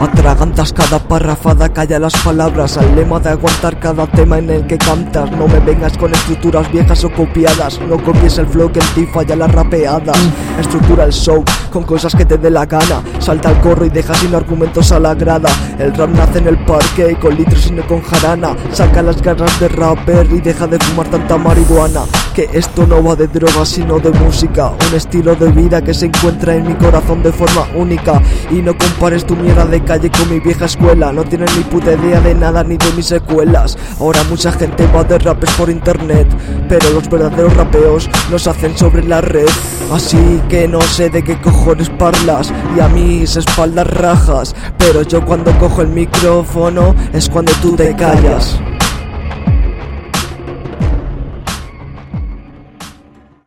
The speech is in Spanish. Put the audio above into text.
Aguantas cada parrafada, calla las palabras Al lema de aguantar cada tema en el que cantas. No me vengas con estructuras viejas o copiadas No copies el flow que en ti falla las rapeadas Estructura el show con cosas que te dé la gana Salta al corro y deja sin argumentos a la grada. El rap nace en el parque con litros y no con jarana. Saca las ganas de rapper y deja de fumar tanta marihuana. Que esto no va de drogas sino de música. Un estilo de vida que se encuentra en mi corazón de forma única. Y no compares tu mierda de calle con mi vieja escuela. No tienes ni puta idea de nada ni de mis secuelas. Ahora mucha gente va de rapes por internet Pero los verdaderos rapeos los hacen sobre la red Así que no sé de qué cojones parlas Y a mis espaldas rajas Pero yo cuando cojo el micrófono es cuando tú te callas